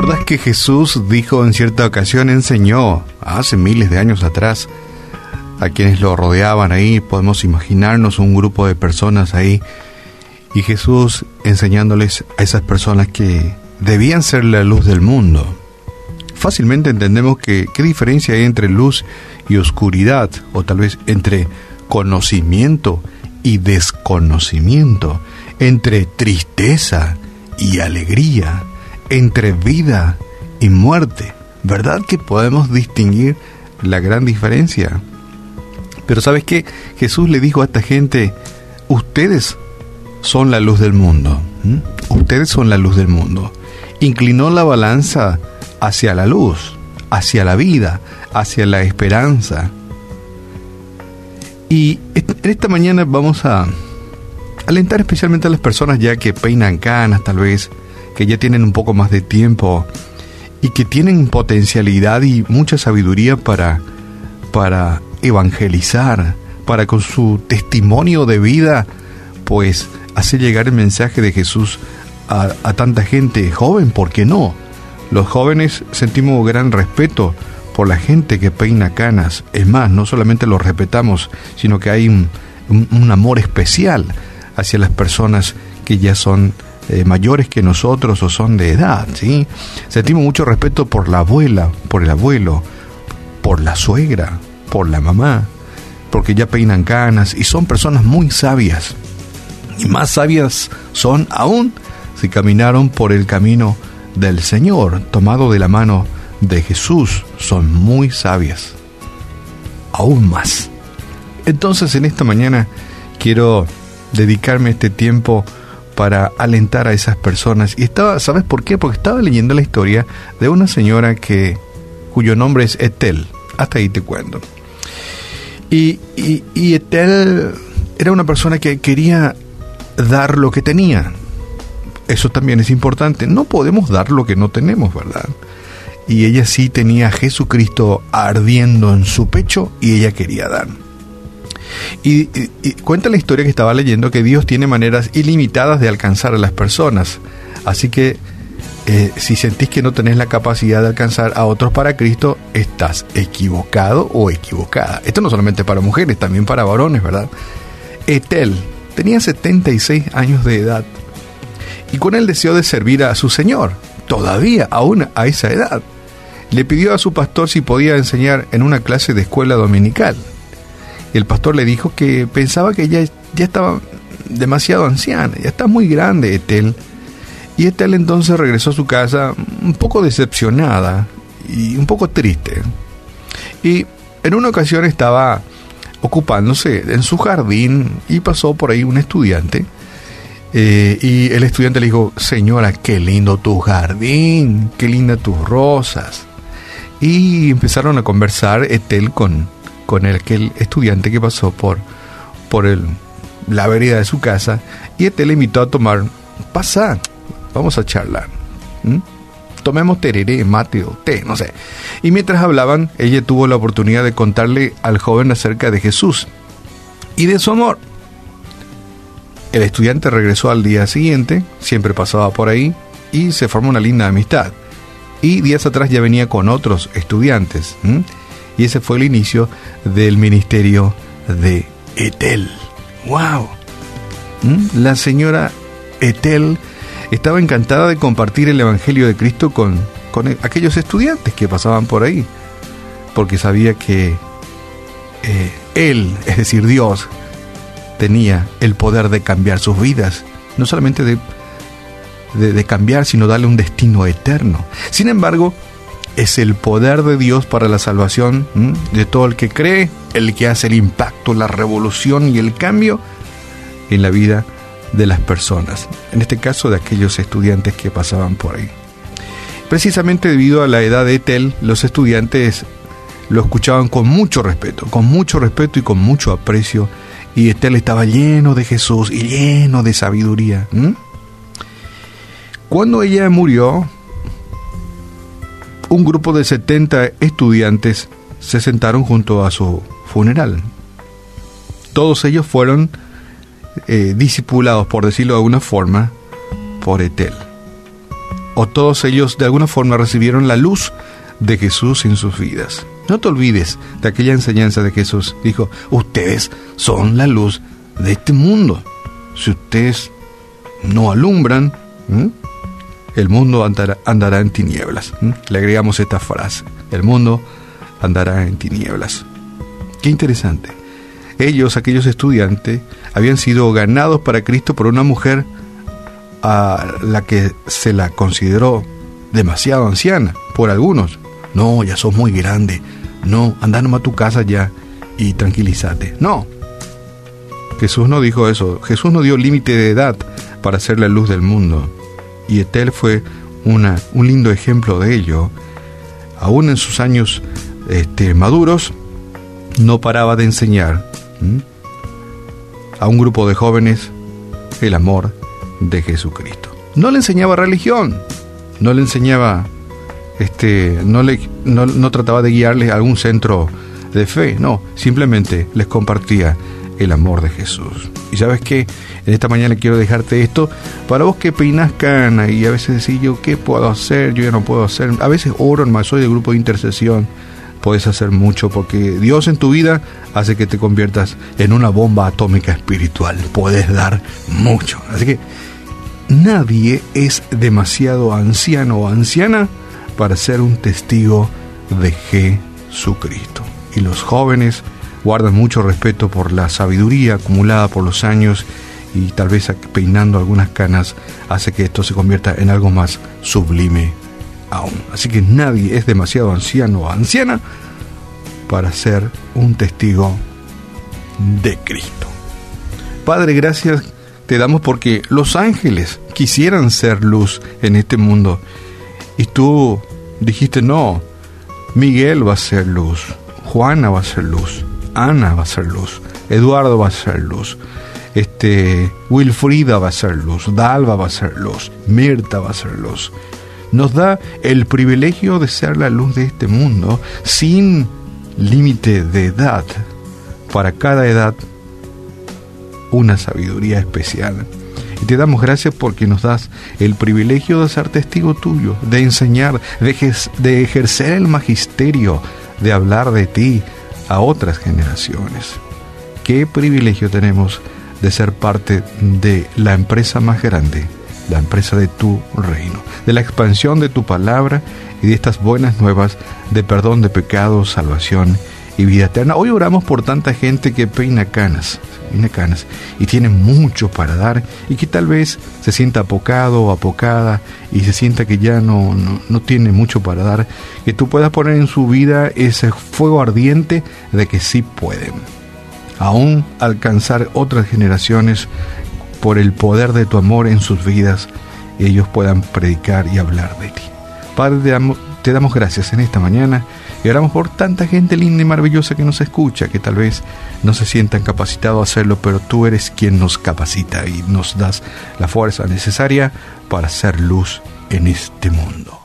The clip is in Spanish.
acordás que Jesús dijo en cierta ocasión, enseñó hace miles de años atrás a quienes lo rodeaban ahí, podemos imaginarnos un grupo de personas ahí, y Jesús enseñándoles a esas personas que debían ser la luz del mundo. Fácilmente entendemos que qué diferencia hay entre luz y oscuridad, o tal vez entre conocimiento y desconocimiento, entre tristeza y alegría, entre vida y muerte. ¿Verdad que podemos distinguir la gran diferencia? Pero ¿sabes qué? Jesús le dijo a esta gente, ustedes son la luz del mundo. Ustedes son la luz del mundo. Inclinó la balanza hacia la luz, hacia la vida, hacia la esperanza. Y en esta mañana vamos a alentar especialmente a las personas ya que peinan canas tal vez, que ya tienen un poco más de tiempo y que tienen potencialidad y mucha sabiduría para, para evangelizar, para con su testimonio de vida, pues hacer llegar el mensaje de Jesús a, tanta gente joven, ¿por qué no? Los jóvenes sentimos gran respeto por la gente que peina canas. Es más, no solamente los respetamos, sino que hay un, amor especial hacia las personas que ya son eh, mayores que nosotros o son de edad. ¿sí? Sentimos mucho respeto por la abuela, por el abuelo, por la suegra, por la mamá, porque ya peinan canas y son personas muy sabias. Y más sabias son aún si caminaron por el camino del Señor, tomado de la mano de Jesús, son muy sabias. Aún más. Entonces en esta mañana quiero dedicarme este tiempo para alentar a esas personas. Y estaba, ¿sabes por qué? Porque estaba leyendo la historia de una señora que cuyo nombre es Etel. Hasta ahí te cuento. Y, y, y Etel era una persona que quería dar lo que tenía. Eso también es importante. No podemos dar lo que no tenemos, ¿verdad? Y ella sí tenía a Jesucristo ardiendo en su pecho y ella quería dar. Y, cuenta la historia que estaba leyendo que Dios tiene maneras ilimitadas de alcanzar a las personas. Así que eh, si sentís que no tenés la capacidad de alcanzar a otros para Cristo, estás equivocado o equivocada. Esto no solamente para mujeres, también para varones, ¿verdad? Etel tenía 76 años de edad y con el deseo de servir a su Señor, todavía aún a esa edad. Le pidió a su pastor si podía enseñar en una clase de escuela dominical. El pastor le dijo que pensaba que ella ya estaba demasiado anciana, ya está muy grande Etel. Y Etel entonces regresó a su casa un poco decepcionada y un poco triste. Y en una ocasión estaba ocupándose en su jardín y pasó por ahí un estudiante eh, y el estudiante le dijo, señora, qué lindo tu jardín, qué linda tus rosas. Y empezaron a conversar Etel con, con aquel estudiante que pasó por, por el, la vereda de su casa. Y Etel le invitó a tomar, pasa, vamos a charlar. Tomemos tereré, mate o té, no sé. Y mientras hablaban, ella tuvo la oportunidad de contarle al joven acerca de Jesús y de su amor. El estudiante regresó al día siguiente, siempre pasaba por ahí, y se formó una linda amistad. Y días atrás ya venía con otros estudiantes. Y ese fue el inicio del ministerio de Etel. ¡Wow! La señora Etel estaba encantada de compartir el Evangelio de Cristo con, con aquellos estudiantes que pasaban por ahí, porque sabía que eh, Él, es decir, Dios, tenía el poder de cambiar sus vidas, no solamente de, de, cambiar, sino darle un destino eterno. Sin embargo, es el poder de Dios para la salvación de todo el que cree, el que hace el impacto, la revolución y el cambio en la vida de las personas, en este caso de aquellos estudiantes que pasaban por ahí. Precisamente debido a la edad de Etel, los estudiantes lo escuchaban con mucho respeto, con mucho respeto y con mucho aprecio y Estel estaba lleno de Jesús y lleno de sabiduría. Cuando ella murió, un grupo de 70 estudiantes se sentaron junto a su funeral. Todos ellos fueron eh, discipulados, por decirlo de alguna forma, por Etel. o todos ellos de alguna forma recibieron la luz de Jesús en sus vidas. No te olvides de aquella enseñanza de Jesús. Dijo, ustedes son la luz de este mundo. Si ustedes no alumbran, el mundo andará, en tinieblas. Le agregamos esta frase, el mundo andará en tinieblas. Qué interesante. Ellos, aquellos estudiantes, habían sido ganados para Cristo por una mujer a la que se la consideró demasiado anciana por algunos. No, ya sos muy grande. No, anda nomás a tu casa ya y tranquilízate. No. Jesús no dijo eso. Jesús no dio límite de edad para ser la luz del mundo. Y Etel fue una, un lindo ejemplo de ello. Aún en sus años este, maduros, no paraba de enseñar a un grupo de jóvenes el amor de Jesucristo. No le enseñaba religión, no le enseñaba, este, no, le, no, trataba de guiarles a algún centro de fe, no, simplemente les compartía el amor de Jesús. Y sabes que en esta mañana quiero dejarte esto para vos que peinas cana y a veces decís yo qué puedo hacer, yo ya no puedo hacer. A veces oro, más soy del grupo de intercesión. Puedes hacer mucho porque Dios en tu vida hace que te conviertas en una bomba atómica espiritual. Puedes dar mucho. Así que nadie es demasiado anciano o anciana para ser un testigo de Jesucristo. Y los jóvenes guardan mucho respeto por la sabiduría acumulada por los años y tal vez peinando algunas canas hace que esto se convierta en algo más sublime aún. Así que nadie es demasiado anciano o anciana para ser un testigo de Cristo. Padre, gracias te damos porque los ángeles quisieran ser luz en este mundo. Y tú dijiste, no, Miguel va a ser luz, Juana va a ser luz, Ana va a ser luz, Eduardo va a ser luz, este, Wilfrida va a ser luz, Dalva va a ser luz, Mirta va a ser luz. Nos da el privilegio de ser la luz de este mundo sin límite de edad. Para cada edad una sabiduría especial. Y te damos gracias porque nos das el privilegio de ser testigo tuyo, de enseñar, de, ejercer el magisterio, de hablar de ti a otras generaciones. Qué privilegio tenemos de ser parte de la empresa más grande, la empresa de tu reino, de la expansión de tu palabra y de estas buenas nuevas de perdón de pecados, salvación y vida eterna. Hoy oramos por tanta gente que peina canas, canas y tiene mucho para dar y que tal vez se sienta apocado o apocada y se sienta que ya no, no, tiene mucho para dar, que tú puedas poner en su vida ese fuego ardiente de que sí pueden aún alcanzar otras generaciones por el poder de tu amor en sus vidas y ellos puedan predicar y hablar de ti. Padre, te gracias en esta mañana y oramos por tanta gente linda y maravillosa que nos escucha, que tal vez no se sientan capacitados a hacerlo, pero tú eres quien nos capacita y nos das la fuerza necesaria para hacer luz en este mundo.